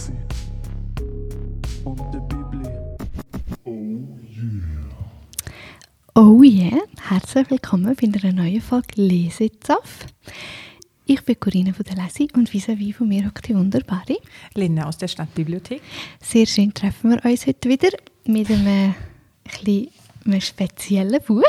Lassi und der Bibli. Oh yeah, herzlich willkommen bei einer neuen Folge Lesezapf. Ich bin Corinna von der Lesi und vis-à-vis von mir hockt die wunderbare. Linda aus der Stadtbibliothek. Sehr schön treffen wir uns heute wieder mit einem, ein einem speziellen Buch.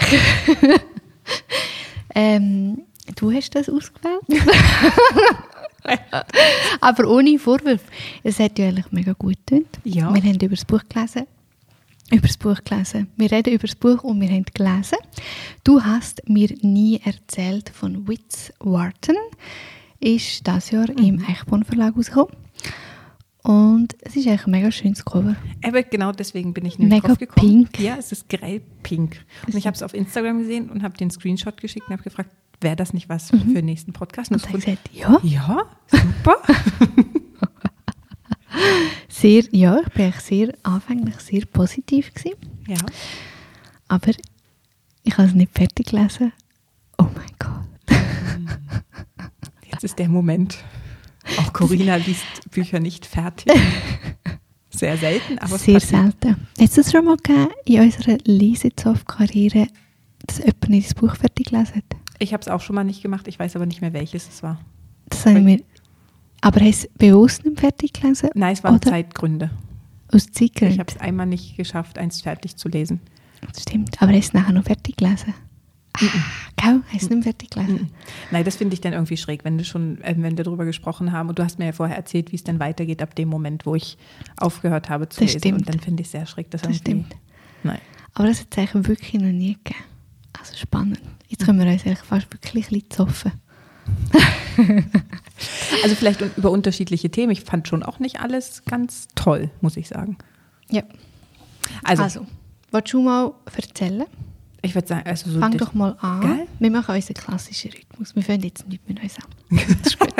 ähm, du hast das ausgewählt. Aber ohne Vorwurf. Es hat ja eigentlich mega gut getan. Ja. Wir haben über das Buch gelesen. Über das Buch gelesen. Wir reden über das Buch und wir haben gelesen. Du hast mir nie erzählt von Witz Wharton. Ist das Jahr im Eichborn Verlag rausgekommen. Und es ist eigentlich ein mega schönes Cover. Aber genau deswegen bin ich nämlich Mega drauf pink. Ja, es ist grell pink. Und ich habe es auf Instagram gesehen und habe den Screenshot geschickt und habe gefragt, wäre das nicht was für den nächsten Podcast? Und fand- gesagt, ja, ja, super. sehr, ja, ich bin sehr anfänglich sehr positiv gewesen. ja. Aber ich habe es nicht fertig gelesen. Oh mein Gott. Jetzt ist der Moment. Auch Corinna liest Bücher nicht fertig. Sehr selten, aber Sehr selten. Hat es schon mal gegeben in unserer Lesezopf-Karriere, dass jemand das Buch fertig gelesen hat? Ich habe es auch schon mal nicht gemacht, ich weiß aber nicht mehr, welches es war. Das haben wir, aber hast du bewusst nicht fertig gelesen? Nein, es waren Oder Zeitgründe. Aus Ich Zeitgründen? habe es einmal nicht geschafft, eins fertig zu lesen. Das stimmt. Aber hast du es nachher noch fertig gelesen? Ah, Gell? Hast du nicht fertig gelesen? Nein, das finde ich dann irgendwie schräg, wenn du schon, äh, wenn wir darüber gesprochen haben und du hast mir ja vorher erzählt, wie es dann weitergeht ab dem Moment, wo ich aufgehört habe zu Das lesen. stimmt. Und dann finde ich es sehr schräg, dass Das stimmt. Nein. Aber das hat es eigentlich wirklich noch nie gegeben. Also spannend. Jetzt können wir uns eigentlich fast wirklich ein bisschen zoffen. Also vielleicht über unterschiedliche Themen. Ich fand schon auch nicht alles ganz toll, muss ich sagen. Ja. Also, Also, willst du mal erzählen? ich würde sagen, also so Fang doch mal an. Geil. Wir machen unseren klassischen Rhythmus. Wir fangen jetzt nicht mit uns an. Das ist gut.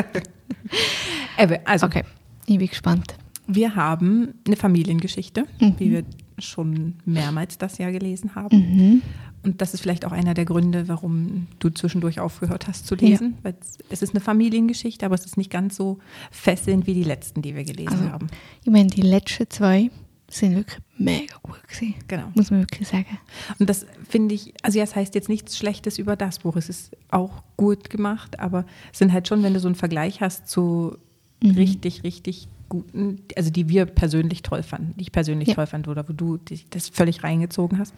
Eben, also Okay, ich bin gespannt. wir haben eine Familiengeschichte, Mhm. wie wir schon mehrmals das Jahr gelesen haben. Mhm. Und das ist vielleicht auch einer der Gründe, warum du zwischendurch aufgehört hast zu lesen. Weil es, ist eine Familiengeschichte, aber es ist nicht ganz so fesselnd wie die letzten, die wir gelesen Also, haben. Ich meine, die letzten zwei sind wirklich mega gut gewesen. Genau. Muss man wirklich sagen. Und das finde ich, also ja, es heißt jetzt nichts Schlechtes über das Buch. Es ist auch gut gemacht, aber es sind halt schon, wenn du so einen Vergleich hast zu Mhm. richtig, richtig guten, also die wir persönlich toll fanden, die ich persönlich Ja. toll fand oder wo du das völlig reingezogen hast,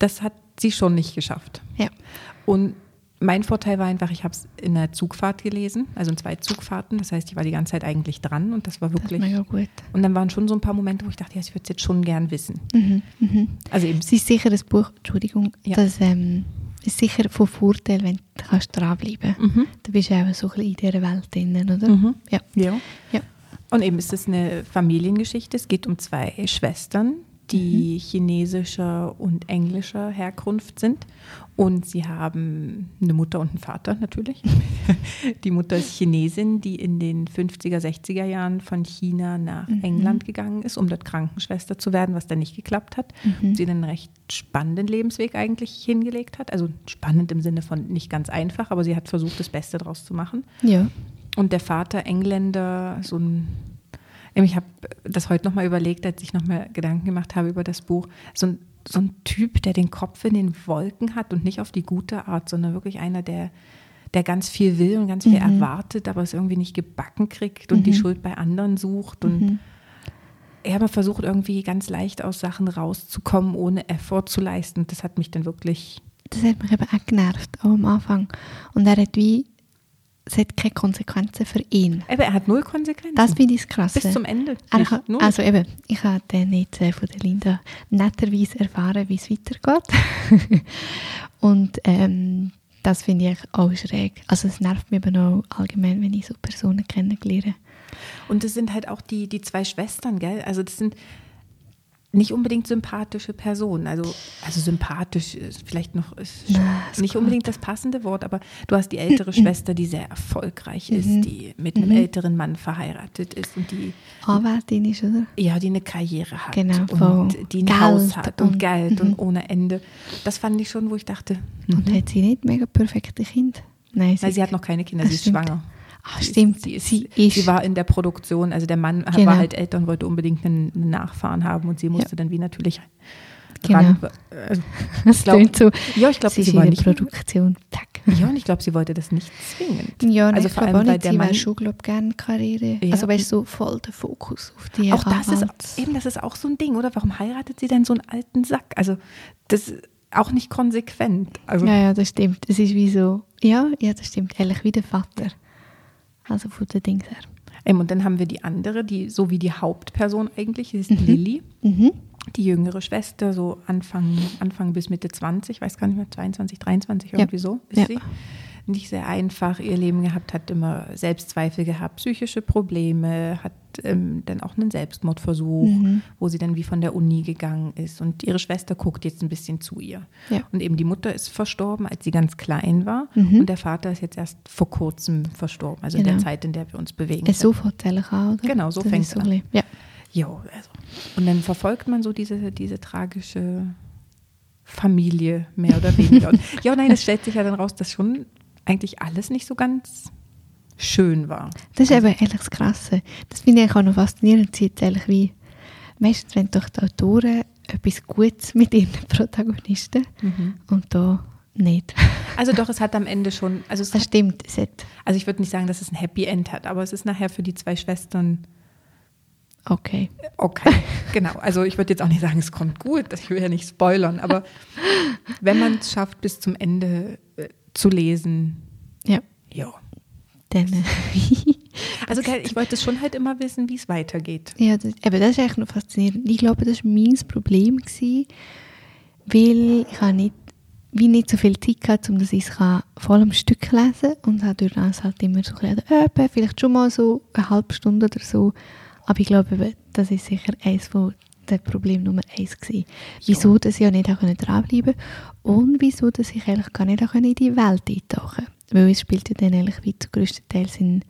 das hat sie schon nicht geschafft. Ja. Und mein Vorteil war einfach, ich habe es in einer Zugfahrt gelesen, also in zwei Zugfahrten. Das heißt, ich war die ganze Zeit eigentlich dran und das war Das wirklich. mega gut. Und dann waren schon so ein paar Momente, wo ich dachte, ja, ich würde es jetzt schon gern wissen. Mhm. Mhm. Also eben, Es ist sicher das Buch, Entschuldigung, Ja. das ähm, ist sicher von Vorteil, wenn du kannst dranbleiben kannst. Mhm. Da bist du auch so ein bisschen in dieser Welt drin, oder? Mhm. Ja. ja. ja. Und eben ist es eine Familiengeschichte. Es geht um zwei Schwestern, die chinesischer und englischer Herkunft sind. Und sie haben eine Mutter und einen Vater natürlich. Die Mutter ist Chinesin, die in den 50er, 60er Jahren von China nach England gegangen ist, um dort Krankenschwester zu werden, was dann nicht geklappt hat. Mhm. Sie einen recht spannenden Lebensweg eigentlich hingelegt hat. Also spannend im Sinne von nicht ganz einfach, aber sie hat versucht, das Beste daraus zu machen. Ja. Und der Vater Engländer, so ein, ich habe das heute nochmal überlegt, als ich nochmal Gedanken gemacht habe über das Buch, so ein, so ein Typ, der den Kopf in den Wolken hat und nicht auf die gute Art, sondern wirklich einer, der, der ganz viel will und ganz viel erwartet, aber es irgendwie nicht gebacken kriegt und die Schuld bei anderen sucht und er aber versucht irgendwie ganz leicht aus Sachen rauszukommen, ohne Effort zu leisten. Das hat mich dann wirklich Das hat mich eben auch genervt, auch am Anfang. Und er hat wie, es hat keine Konsequenzen für ihn. Aber er hat null Konsequenzen. Das finde ich das Krasse. Bis zum Ende. Kann, also eben, ich habe dann jetzt äh, von der Linda netterweise erfahren, wie es weitergeht. Und ähm, das finde ich auch schräg. Also es nervt mich eben auch allgemein, wenn ich so Personen kennenlerne. Und das sind halt auch die, die zwei Schwestern, gell? Also das sind nicht unbedingt sympathische Personen. Also, also sympathisch ist vielleicht noch ist Na, nicht kommt. unbedingt das passende Wort, aber du hast die ältere Schwester, die sehr erfolgreich ist, Mhm. die mit einem älteren Mann verheiratet ist und die Anwältin ist, oder? ja, die eine Karriere hat Genau, und die ein Geld Haus hat und, und- Geld mhm. und ohne Ende. Das fand ich schon, wo ich dachte, Und mhm. hat sie nicht mega perfekte Kinder? Nein, Nein, sie hat noch keine Kinder, sie ist stimmt. schwanger. Ah, stimmt, Sie, sie sie, ist- war in der Produktion, also der Mann Genau. war halt älter und wollte unbedingt einen, einen Nachfahren haben und sie musste dann wie natürlich Genau. ran. Also, Das glaub- klingt so. ja, ich glaube, sie sie, war in der. Produktion. Zack. Ja, und ich glaube, sie wollte das nicht zwingend. Ja, Also also ich vor allem, weil der sie Mann- schon, glaube gerne Karriere. Ja. Also weißt du, so voll der Fokus auf die Auch das ist eben, das ist auch so ein Ding, oder? Warum heiratet sie denn so einen alten Sack? Also das ist auch nicht konsequent. Also Ja, ja, das stimmt. Es ist wie so, ja, ja, das stimmt. Ehrlich wie der Vater. Also von den Dings her. Eben, und dann haben wir die andere, die so wie die Hauptperson eigentlich, ist Lilly, Mhm. die jüngere Schwester, so Anfang, Anfang bis Mitte 20, weiß gar nicht mehr, 22, 23, Ja. irgendwie so ist Ja. sie. Nicht sehr einfach ihr Leben gehabt, hat immer Selbstzweifel gehabt, psychische Probleme, hat ähm, dann auch einen Selbstmordversuch, Mhm. wo sie dann wie von der Uni gegangen ist. Und ihre Schwester guckt jetzt ein bisschen zu ihr. Ja. Und eben die Mutter ist verstorben, als sie ganz klein war. Mhm. Und der Vater ist jetzt erst vor kurzem verstorben, also in Genau. der Zeit, in der wir uns bewegen. Es so an, oder? Genau, so Das fängt ist so es ein an. Ja. Jo, also. Und dann verfolgt man so diese, diese tragische Familie, mehr oder weniger. Ja, nein, es stellt sich ja dann raus, dass schon eigentlich alles nicht so ganz schön war. Das ist eben ehrlich das Krasse. Das finde ich auch noch faszinierend. Sie jetzt eigentlich wie, meistens wenn doch die Autoren etwas Gutes mit ihren Protagonisten und da nicht. Also doch, es hat am Ende schon, also, es Das hat, stimmt. Es hat, also ich würde nicht sagen, dass es ein Happy End hat, aber es ist nachher für die zwei Schwestern okay. okay. genau, also ich würde jetzt auch nicht sagen, es kommt gut, ich will ja nicht spoilern, aber wenn man es schafft, bis zum Ende äh, zu lesen, Ja. ja. Dann, Also ich wollte schon halt immer wissen, wie es weitergeht. ja, das, eben, das ist eigentlich noch faszinierend. Ich glaube, das war mein Problem, gewesen, weil ich habe nicht, wie nicht so viel Zeit hatte, um das ich voll am Stück lesen und habe durch das halt immer so ein bisschen, vielleicht schon mal so eine halbe Stunde oder so. Aber ich glaube, das ist sicher eines von der Problem Nummer eins gewesen. Wieso, dass ich ja nicht auch dranbleiben konnte und wieso, dass ich eigentlich gar nicht auch in die Welt eintauchen konnte. Weil es spielt ja dann eigentlich wie zu grössten Teils in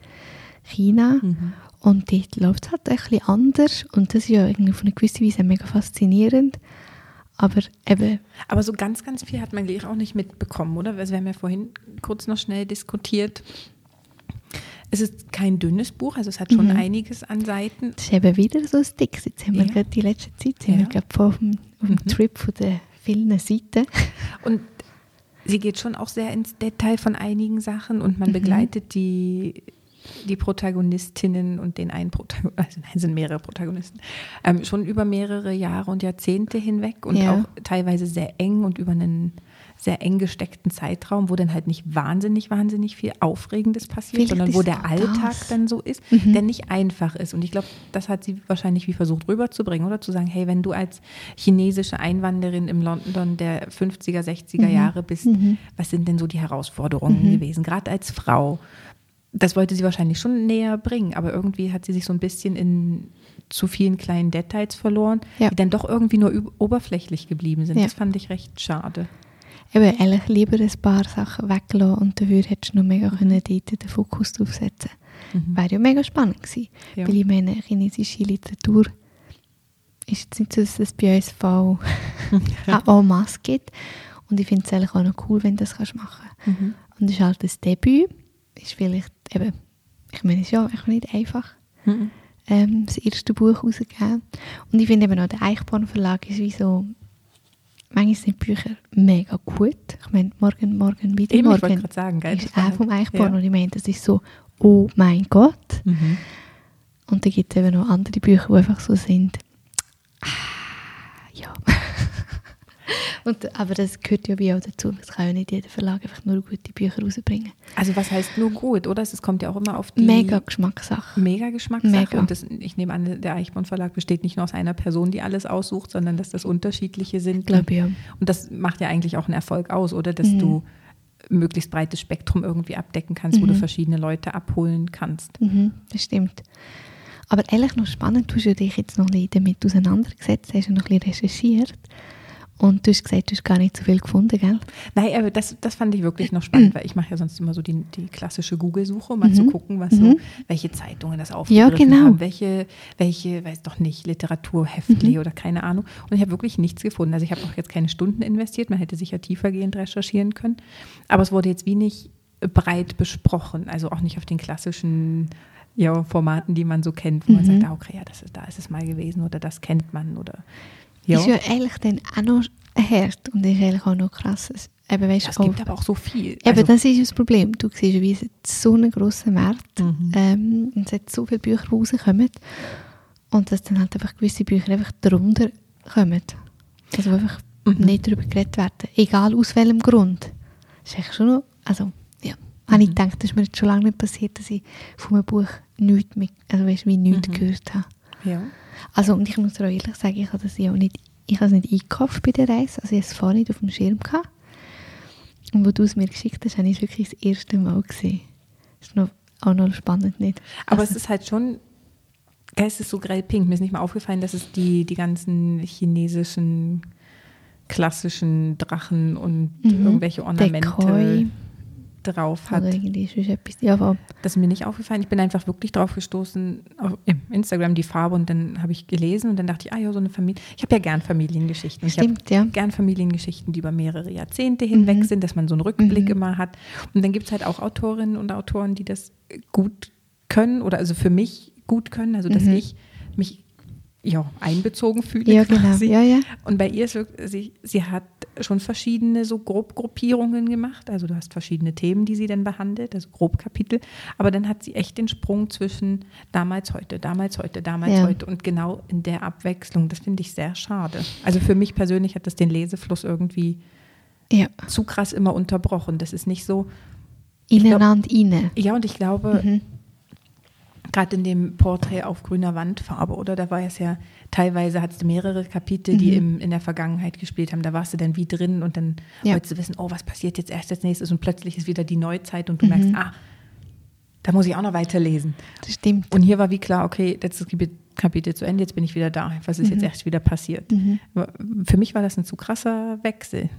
China Mhm. und dort läuft es halt ein bisschen anders und das ist ja irgendwie auf eine gewisse Weise mega faszinierend. Aber eben, Aber so ganz, ganz viel hat man gleich auch nicht mitbekommen, oder? Also wir haben ja vorhin kurz noch schnell diskutiert. Es ist kein dünnes Buch, also es hat schon Mhm. einiges an Seiten. das ist eben wieder so ein Sticks. Jetzt haben wir Ja. gerade die letzte Zeit, Ja. gerade auf dem, Mhm. Trip von den vielen Seiten. Und sie geht schon auch sehr ins Detail von einigen Sachen und man Mhm. begleitet die, die Protagonistinnen und den einen Protagonisten, also nein, es sind mehrere Protagonisten, ähm, schon über mehrere Jahre und Jahrzehnte hinweg und Ja. auch teilweise sehr eng und über einen sehr eng gesteckten Zeitraum, wo dann halt nicht wahnsinnig, wahnsinnig viel Aufregendes passiert, Vielleicht sondern wo der. Alltag dann so ist, Mhm. der nicht einfach ist. Und ich glaube, das hat sie wahrscheinlich wie versucht rüberzubringen oder zu sagen, hey, wenn du als chinesische Einwanderin im London der 50er, 60er Mhm. Jahre bist, Mhm. was sind denn so die Herausforderungen Mhm. gewesen, gerade als Frau? Das wollte sie wahrscheinlich schon näher bringen, aber irgendwie hat sie sich so ein bisschen in zu vielen kleinen Details verloren, Ja. die dann doch irgendwie nur oberflächlich geblieben sind. Ja. Das fand ich recht schade. Eben, ehrlich, lieber ein paar Sachen weglassen und dafür hättest du noch mega können dort den Fokus drauf setzen Mhm. Wäre ja mega spannend gewesen. Ja. Weil ich meine, chinesische Literatur ist jetzt nicht so, dass es bei uns voll auch en masse gibt. Und ich finde es eigentlich auch noch cool, wenn du das kannst machen Mhm. Und es ist halt das Debüt. Ist vielleicht eben, ich meine, es ist ja echt nicht einfach, Mhm. ähm, das erste Buch rauszugeben. Und ich finde eben auch, der Eichborn Verlag ist wie so, manchmal sind Bücher mega gut. Ich meine, morgen, morgen, wieder Eben, ich wollte morgen gerade sagen, gell, ist auch vom Eichborn. ja. Und ich meine, das ist so, oh mein Gott. Mhm. Und dann gibt es eben noch andere Bücher, die einfach so sind. Ah, ja. Und, aber das gehört ja wie auch dazu. Es kann ja nicht jeder Verlag einfach nur gute Bücher rausbringen. Also was heißt nur gut, oder? Es kommt ja auch immer auf die Mega Geschmackssache. mega Geschmackssache. Mega. Und das, ich nehme an, der Eichborn Verlag besteht nicht nur aus einer Person, die alles aussucht, sondern dass das unterschiedliche sind. Glaube ich, ja. Und das macht ja eigentlich auch einen Erfolg aus, oder? Dass Mhm. du möglichst breites Spektrum irgendwie abdecken kannst, wo du Mhm. verschiedene Leute abholen kannst. Mhm, das stimmt. Aber ehrlich noch spannend, du hast dich jetzt noch ein bisschen damit auseinandergesetzt, hast ja noch ein bisschen recherchiert. Und du hast gesagt, du hast gar nicht so viel gefunden, gell? Nein, aber das, das fand ich wirklich noch spannend, weil ich mache ja sonst immer so die, die klassische Google-Suche, um mal Mhm. zu gucken, was Mhm. so, welche Zeitungen das aufgegriffen genau. haben, welche, welche, weiß doch nicht, Literaturheftli Mhm. oder keine Ahnung. Und ich habe wirklich nichts gefunden. Also ich habe auch jetzt keine Stunden investiert, man hätte sicher tiefergehend recherchieren können. Aber es wurde jetzt wie nicht breit besprochen. Also auch nicht auf den klassischen ja, Formaten, die man so kennt, wo man Mhm. sagt, ah, okay, ja, das ist, da ist es mal gewesen oder das kennt man oder ja. Ist ja eigentlich dann auch noch hart und ist eigentlich auch noch krass. Es- Eben, weißt, es auch- gibt aber auch so viel. Eben, Also, das ist das Problem. Du siehst, wie es so einen grossen Markt Mhm. ähm, und es hat so viele Bücher, die rauskommen und dass dann halt einfach gewisse Bücher einfach darunter kommen. Also einfach Mhm. nicht darüber geredet werden. Egal aus welchem Grund. Das ist eigentlich schon noch, also ja, habe ich Mhm. gedacht, das ist mir jetzt schon lange nicht passiert, dass ich von einem Buch nichts, mit, also weißt, wie nichts Mhm. gehört habe. ja. Also und ich muss dir auch ehrlich sagen, ich habe das ja auch nicht, ich habe es nicht eingekauft bei der Reise, also ich habe es vorher nicht auf dem Schirm gehabt. Und wo du es mir geschickt hast, habe ich es wirklich das erste Mal gesehen. Das ist noch, auch noch spannend, nicht? Aber also, es ist halt schon, es ist so grell pink. Mir ist nicht mal aufgefallen, dass es die, die ganzen chinesischen klassischen Drachen und Mhm. irgendwelche Ornamente Decoy drauf hat. etwas. Ja, Das ist mir nicht aufgefallen. Ich bin einfach wirklich drauf gestoßen auf Instagram die Farbe und dann habe ich gelesen und dann dachte ich, ah ja, so eine Familie. Ich habe ja gern Familiengeschichten. Ich habe stimmt, ja. gern Familiengeschichten, die über mehrere Jahrzehnte hinweg Mhm. sind, dass man so einen Rückblick Mhm. immer hat. Und dann gibt es halt auch Autorinnen und Autoren, die das gut können oder also für mich gut können, also dass Mhm. ich mich ja, einbezogen fühle Ja, genau. quasi. Ja, ja. Und bei ihr ist wirklich, sie, sie hat schon verschiedene so Grobgruppierungen gemacht. Also du hast verschiedene Themen, die sie dann behandelt, also Grobkapitel. Aber dann hat sie echt den Sprung zwischen damals, heute, damals, heute, damals, Ja. heute und genau in der Abwechslung. Das finde ich sehr schade. Also für mich persönlich hat das den Lesefluss irgendwie Ja. zu krass immer unterbrochen. Das ist nicht so. Ineinander rein. Ja, und ich glaube, Mhm. Gerade in dem Porträt auf grüner Wandfarbe, oder? Da war es ja, teilweise hattest du mehrere Kapitel, die Mhm. im, in der Vergangenheit gespielt haben. Da warst du dann wie drin und dann Ja. wolltest du wissen, oh, was passiert jetzt erst als nächstes und plötzlich ist wieder die Neuzeit und du Mhm. merkst, ah, da muss ich auch noch weiterlesen. Das stimmt. Und hier war wie klar, okay, jetzt ist das Kapitel zu Ende, jetzt bin ich wieder da. Was ist jetzt Mhm. erst wieder passiert? Mhm. Für mich war das ein zu krasser Wechsel.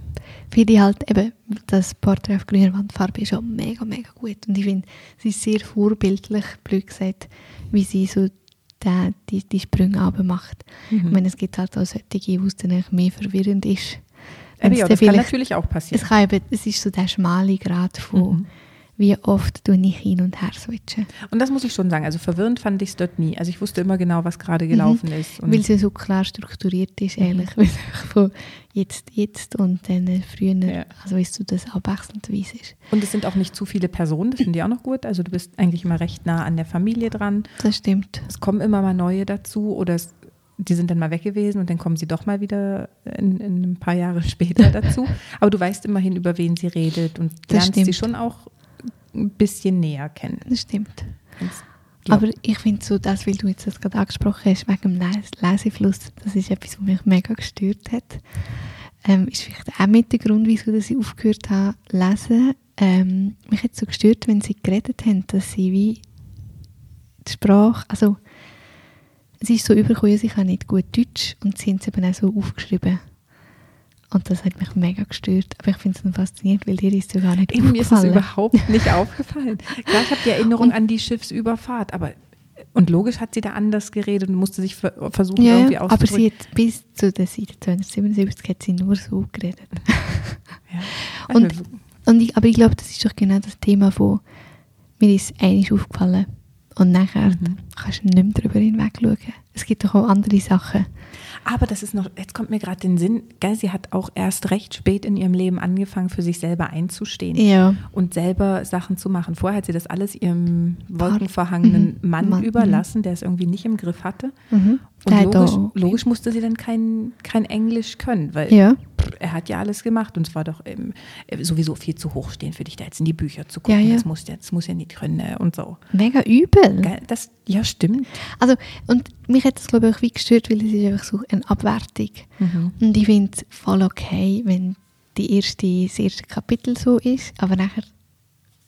Finde ich halt eben, das Porträt auf grüner Wandfarbe ist schon mega, mega gut. Und ich finde, sie ist sehr vorbildlich, blöd gesagt, wie sie so den, die, die Sprünge aber macht. Mhm. Ich meine, es gibt halt auch solche, wo es dann mehr verwirrend ist. Ja, das kann natürlich auch passieren. es, kann eben, es ist so der schmale Grad von, Mhm. Wie oft du nicht hin und her switchen. Und das muss ich schon sagen. Also verwirrend fand ich es dort nie. Also ich wusste immer genau, was gerade gelaufen ist. Und Mhm. Weil sie so klar strukturiert ist, Mhm. es einfach von jetzt, jetzt und dann äh, früher, Ja. also weißt du, das abwechselndweise ist. Und es sind auch nicht zu viele Personen, das finde ich auch noch gut. Also du bist eigentlich immer recht nah an der Familie dran. Das stimmt. Es kommen immer mal neue dazu oder es, die sind dann mal weg gewesen und dann kommen sie doch mal wieder in, in ein paar Jahre später dazu. Aber du weißt immerhin, über wen sie redet und Das lernst sie schon auch ein bisschen näher kennen. Das stimmt. Ja. Aber ich finde so, das, weil du jetzt das gerade angesprochen hast, wegen dem Les Lesefluss, das ist etwas, was mich mega gestört hat. Ähm, ist vielleicht auch mit der Grund, wieso dass ich aufgehört habe zu lesen. Ähm, mich hat so gestört, wenn sie geredet haben, dass sie wie die Sprache, also es ist so übergekommen, ich kann nicht gut Deutsch und sie haben es eben auch so aufgeschrieben. Und das hat mich mega gestört. Aber ich finde es faszinierend, weil dir ist es gar nicht Eben, mir ist aufgefallen. überhaupt nicht aufgefallen. Klar, ich habe die Erinnerung an die Schiffsüberfahrt, aber und logisch hat sie da anders geredet und musste sich ver versuchen, Ja, irgendwie ja, aber auszudrücken. sie hat bis zu der Seite 277 hat sie nur so geredet. Ja. Und- Also, Und ich, aber ich glaube, das ist doch genau das Thema von mir ist einiges aufgefallen und nachher Mhm. kannst du nicht mehr darüber hinweg schauen. Es gibt doch auch andere Sachen. Aber das ist noch, jetzt kommt mir gerade den Sinn, gell, sie hat auch erst recht spät in ihrem Leben angefangen, für sich selber einzustehen Ja. und selber Sachen zu machen. Vorher hat sie das alles ihrem wolkenverhangenen Mhm. Mann, Mann, überlassen, der es irgendwie nicht im Griff hatte. Mhm. Und logisch, logisch musste sie dann kein, kein Englisch können, weil Ja. Er hat ja alles gemacht und es war doch ähm, sowieso viel zu hoch stehen für dich, da jetzt in die Bücher zu gucken. Ja, ja. Das, muss, ja- das muss ja nicht können und so. Mega übel. Das, ja, stimmt. Also, und mich hat das, glaube ich, auch wie gestört, weil es ist einfach so eine Abwertung. Mhm. Und ich finde es voll okay, wenn die erste, das erste Kapitel so ist, aber nachher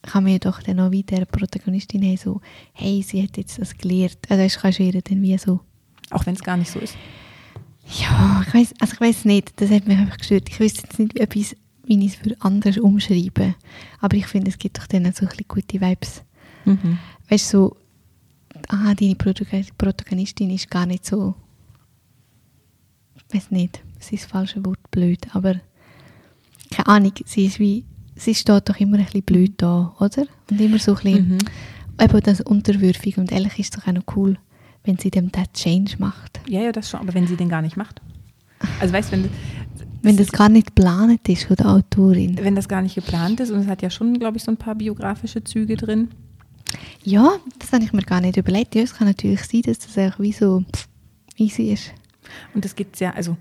kann man ja doch dann auch wieder der Protagonistin haben, so, hey, sie hat jetzt das gelernt. Also das kannst du ihr dann wie so, Auch wenn es gar nicht so ist. Ja, ich weiß, also ich weiß nicht, das hat mich einfach gestört. Ich wüsste jetzt nicht, ob ich es- wie ich es für anders umschreibe, aber ich finde, es gibt doch dann auch so ein bisschen gute Vibes. Mhm. Weißt du, so, ah, deine Protagon- Protagonistin ist gar nicht so, ich weiß nicht, es ist das falsche Wort, blöd, aber keine Ahnung, sie ist wie sie steht doch immer ein bisschen blöd da, oder? Und immer so ein bisschen, Mhm. eben das unterwürfig. Und ehrlich ist es doch auch noch cool, wenn sie dem that Change macht. Ja, ja, das schon, aber wenn sie den gar nicht macht. Also weißt du, wenn, Wenn das gar nicht geplant ist von der Autorin. wenn das gar nicht geplant ist und es hat ja schon, glaube ich, so ein paar biografische Züge drin. Ja, das habe ich mir gar nicht überlegt. Ja, es kann natürlich sein, dass das auch wie so easy ist. Und das gibt es ja, also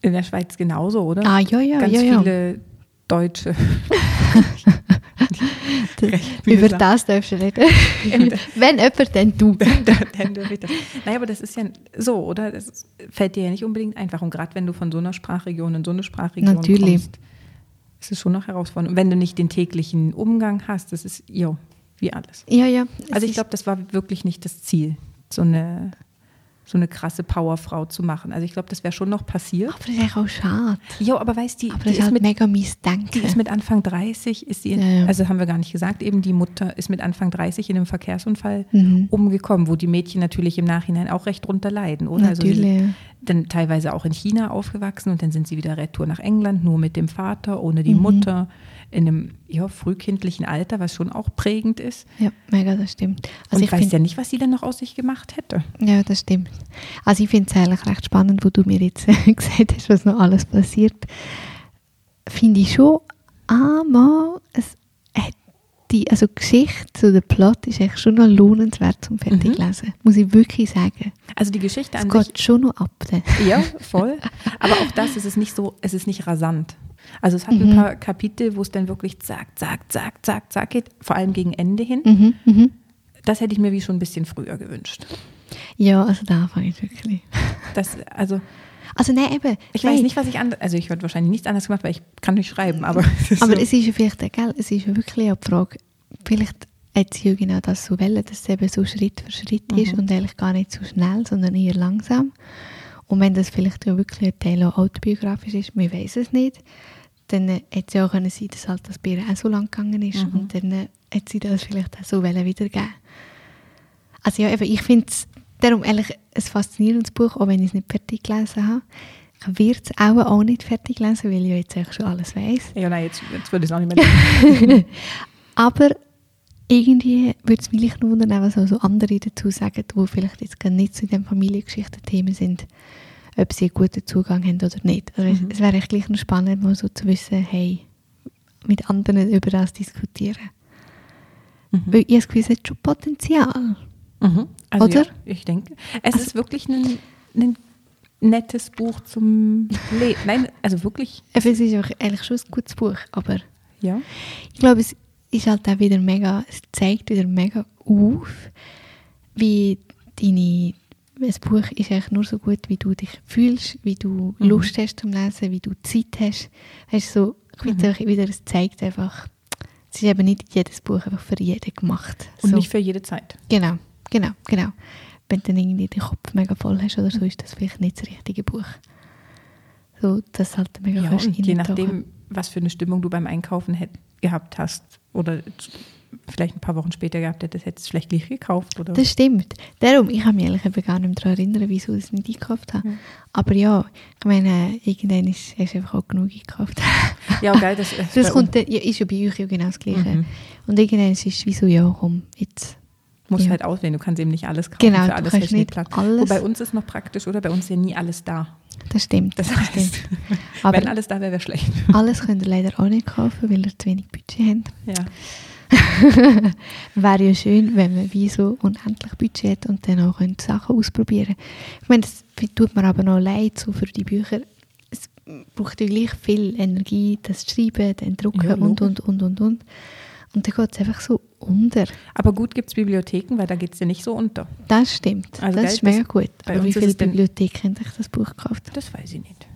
in der Schweiz genauso, oder? Ah, ja, ja, Ganz ja, ja. viele Deutsche. Über das darfst du reden. Wenn jemand, dann du. Dann dürfe ich das. Naja, aber das ist ja so, oder? Das fällt dir ja nicht unbedingt einfach. Und gerade wenn du von so einer Sprachregion in so eine Sprachregion Natürlich. kommst, ist es schon noch herausfordernd. Und wenn du nicht den täglichen Umgang hast, das ist, jo, wie alles. Ja, ja. Also ich glaube, das war wirklich nicht das Ziel, so eine, so eine krasse Powerfrau zu machen. Also ich glaube, das wäre schon noch passiert. Aber das ist eigentlich auch schade. Jo, aber weißt du, die, Aber die ist mit mega mein Denken. die ist mit Anfang 30, ist die, in, Ja, ja. also haben wir gar nicht gesagt, eben die Mutter ist mit Anfang 30 in einem Verkehrsunfall Mhm. umgekommen, wo die Mädchen natürlich im Nachhinein auch recht drunter leiden, oder? Also Natürlich. sie, dann teilweise auch in China aufgewachsen und dann sind sie wieder retour nach England, nur mit dem Vater, ohne die Mhm. Mutter, in einem ja, frühkindlichen Alter, was schon auch prägend ist. ja, mega, das stimmt. Also und ich weiß ja nicht, was sie dann noch aus sich gemacht hätte. Ja, das stimmt. Also ich finde es eigentlich recht spannend, wo du mir jetzt gesagt hast, was noch alles passiert. Finde ich schon, aber es hat die, also Geschichte, so der Plot ist eigentlich schon noch lohnenswert zum fertig lesen. Muss ich wirklich sagen. Also die Geschichte Es an sich geht schon noch ab. dann. Ja, voll. Aber auch das ist es nicht so, es ist nicht rasant. Also es hat Mhm. ein paar Kapitel, wo es dann wirklich zack, zack, zack, zack, zack geht, vor allem gegen Ende hin. Mhm, mhm. Das hätte ich mir wie schon ein bisschen früher gewünscht. Ja, also da fange ich wirklich. Das, also Also nein, eben. ich nein. weiß nicht, was ich anders, also ich hätte wahrscheinlich nichts anderes gemacht, weil ich kann nicht schreiben, aber, es ist Aber so. es ist ja vielleicht, gell, es ist ja wirklich die Frage, vielleicht hat sie ja genau das so wollen, dass es eben so Schritt für Schritt ist Mhm. und eigentlich gar nicht so schnell, sondern eher langsam. Und wenn das vielleicht ja wirklich ein Teil auch autobiografisch ist, wir wissen es nicht, dann hätte es ja auch können sein, dass halt das bei ihr auch so lang gegangen ist Mhm. und dann hat sie das vielleicht auch so wiedergeben. Also ja, eben, ich finde es darum ehrlich ein faszinierendes Buch, auch wenn ich es nicht fertig gelesen habe. Ich werde es auch, auch nicht fertig lesen, weil ich ja jetzt eigentlich schon alles weiß. ja, nein, jetzt, jetzt würde ich es auch nicht mehr lesen. Aber irgendwie würde es mich nicht wundern, was auch so andere dazu sagen, die vielleicht jetzt nicht zu den Familiengeschichten-Themen sind, ob sie einen guten Zugang haben oder nicht. Also es- Mhm. Es wäre echt gleich noch spannend, mal so zu wissen, hey, mit anderen über das diskutieren. Mhm. Weil ich das Gefühl, es hat schon Potenzial. Mhm. Also Oder? Ja, ich denke. Es Also- ist wirklich ein, ein nettes Buch zum Lesen. Nein, also wirklich, Es ist auch eigentlich schon ein gutes Buch, aber ja. ich glaube, es ist halt auch wieder mega, es zeigt wieder mega auf, wie deine, ein Buch ist eigentlich nur so gut, wie du dich fühlst, wie du Mhm. Lust hast zum Lesen, wie du Zeit hast. Weißt so, ich finde Mhm. wieder, es zeigt einfach, es ist eben nicht jedes Buch einfach für jeden gemacht. Und so. nicht für jede Zeit. Genau, genau, genau. Wenn du dann irgendwie den Kopf mega voll hast oder so, ist das vielleicht nicht das richtige Buch. So, das halt mega Ja, und je nachdem, was für eine Stimmung du beim Einkaufen gehabt hast oder vielleicht ein paar Wochen später gehabt hättest du es vielleicht gleich gekauft. Oder? Das stimmt. Darum, ich kann mich ehrlich eben gar nicht mehr daran erinnern, wieso ich es nicht eingekauft habe. Mhm. Aber ja, ich meine, irgendwann ist, hast du einfach auch genug eingekauft. ja, geil. Das, das das bei kommt, ja, ist ja bei euch ja genau das Gleiche. Mhm. Und irgendwann ist es wie so, ja, komm, jetzt. musst ja. halt auswählen. Du kannst eben nicht alles kaufen. Genau, für du alles kannst du nicht Platz. alles- Wobei uns ist noch praktisch, oder? Bei uns ist ja nie alles da. Das stimmt. Das heißt, stimmt. Aber wenn alles da wäre, wäre schlecht. alles könnt ihr leider auch nicht kaufen, weil ihr zu wenig Budget habt. Ja. Wäre ja schön, wenn man wie so unendlich Budget hat und dann auch könnte Sachen ausprobieren Ich meine, das tut mir aber noch leid so für die Bücher. Es braucht ja gleich viel Energie, das Schreiben, dann Drucken Ja, und, und, und, und, und. Und dann geht es einfach so unter. Aber gut gibt es Bibliotheken, weil da geht es ja nicht so unter. Das stimmt. Also, das ist mega das- gut. Aber wie viele Bibliotheken haben sich das Buch gekauft? Das weiß ich nicht.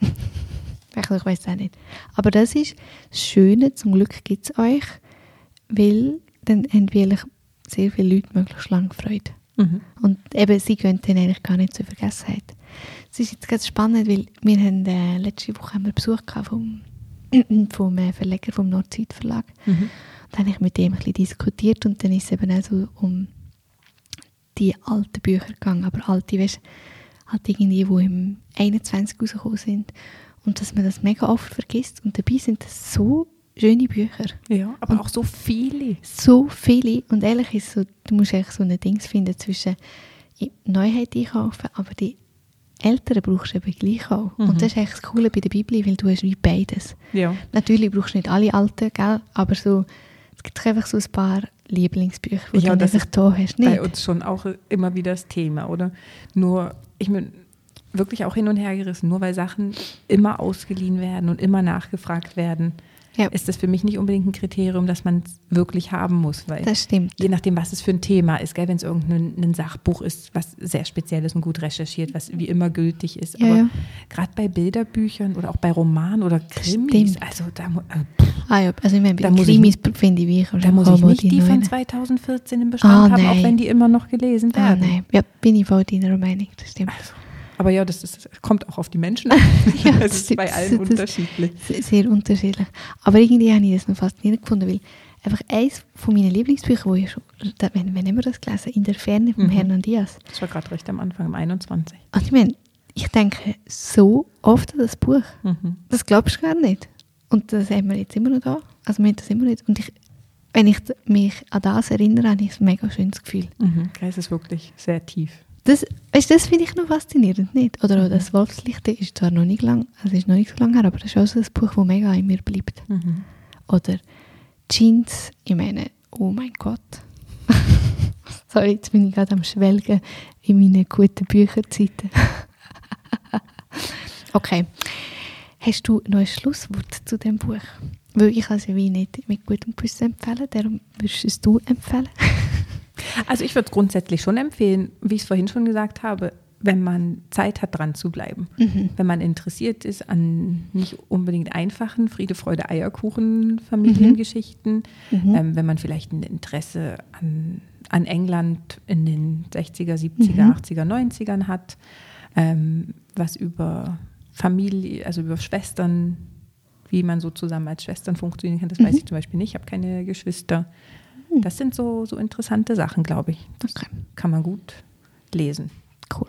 Ich weiß es auch nicht. Aber das ist das Schöne, zum Glück gibt es euch, weil dann haben wirklich sehr viele Leute möglichst lange Freude. Mhm. Und eben, sie gehen dann eigentlich gar nicht zur Vergessenheit. Es ist jetzt ganz spannend, weil wir haben äh, letzte Woche haben wir Besuch gehabt vom, vom äh, Verleger vom Nordzeit Verlag. Mhm. Und dann habe ich mit dem ein bisschen diskutiert und dann ist es eben auch so um die alten Bücher gegangen, aber alte, weißt halt irgendwie, die im 21 rausgekommen sind. und dass man das mega oft vergisst. Und dabei sind das so schöne Bücher. Ja, aber auch so viele. So viele. Und ehrlich ist so, du musst eigentlich so ein Dings finden zwischen Neuheit einkaufen, aber die älteren brauchst du eben gleich auch. Mhm. Und das ist eigentlich das Coole bei der Bibel, weil du hast wie beides. Ja. Natürlich brauchst du nicht alle alten, gell? aber so, es gibt einfach so ein paar Lieblingsbücher, die Ja, du einfach da hast. Bei Nicht? uns schon auch immer wieder das Thema, oder? Nur, ich bin wirklich auch hin und her gerissen, nur weil Sachen immer ausgeliehen werden und immer nachgefragt werden, Ja. ist das für mich nicht unbedingt ein Kriterium, dass man es wirklich haben muss. Weil Das stimmt. je nachdem, was es für ein Thema ist, gell, wenn es irgendein ein Sachbuch ist, was sehr speziell ist und gut recherchiert, was wie immer gültig ist. Ja, Aber ja. gerade bei Bilderbüchern oder auch bei Romanen oder Krimis, Stimmt. also da, äh, Ah ja, also ich meine, Da Krimis finde ich wie da muss ich nicht die von 2014 im Bestand Ah, haben, auch nein. wenn die immer noch gelesen Ah, werden. nein. Ja, bin ich voll deiner Meinung, das stimmt. Also, aber ja, das, ist, kommt auch auf die Menschen an. Ja, es ist bei allen Das- unterschiedlich. Sehr, unterschiedlich. Aber irgendwie habe ich das noch faszinierend gefunden, weil einfach eines von meinen Lieblingsbüchern, wo ich schon, wenn, wenn haben wir das gelesen, in der Ferne von Mhm. Herrn Diaz. Das war gerade recht am Anfang, im 21. Und ich meine, ich denke so oft an das Buch. Mhm. Das glaubst du gar nicht. Und das haben wir jetzt immer noch da. Also wir haben das immer noch. Und ich, wenn ich mich an das erinnere, habe ich ein mega schönes Gefühl. Mhm. Es ist wirklich sehr tief. Das, weißt, das finde ich noch faszinierend, nicht? Oder auch das Wolfslicht ist zwar noch nicht lang, also ist noch nicht so lange her, aber das ist auch so ein Buch, das mega in mir bleibt. Mhm. Oder Jeans, ich meine, oh mein Gott. Sorry, jetzt bin ich gerade am Schwelgen in meinen guten Bücherzeiten. okay. Hast du noch ein Schlusswort zu dem Buch? Weil ich kann es ja wie nicht mit gutem Gewissen empfehlen, darum würdest du es du empfehlen? Also ich würde es grundsätzlich schon empfehlen, wie ich es vorhin schon gesagt habe, wenn man Zeit hat, dran zu bleiben. Mhm. Wenn man interessiert ist an nicht unbedingt einfachen Friede, Freude, Eierkuchen Familiengeschichten, Mhm. ähm, wenn man vielleicht ein Interesse an, an England in den 60er, 70er, Mhm. 80er, 90ern hat, ähm, was über Familie, also über Schwestern, wie man so zusammen als Schwestern funktionieren kann, das weiß Mhm. ich zum Beispiel nicht. Ich habe keine Geschwister. Das sind so, so interessante Sachen, glaube ich. Das Okay. kann man gut lesen. Cool.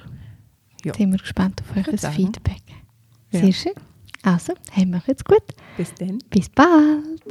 Ja. Sind wir gespannt auf euer. Feedback. Ja. Sehr schön. Also, haben wir jetzt gut. Bis denn. Bis bald.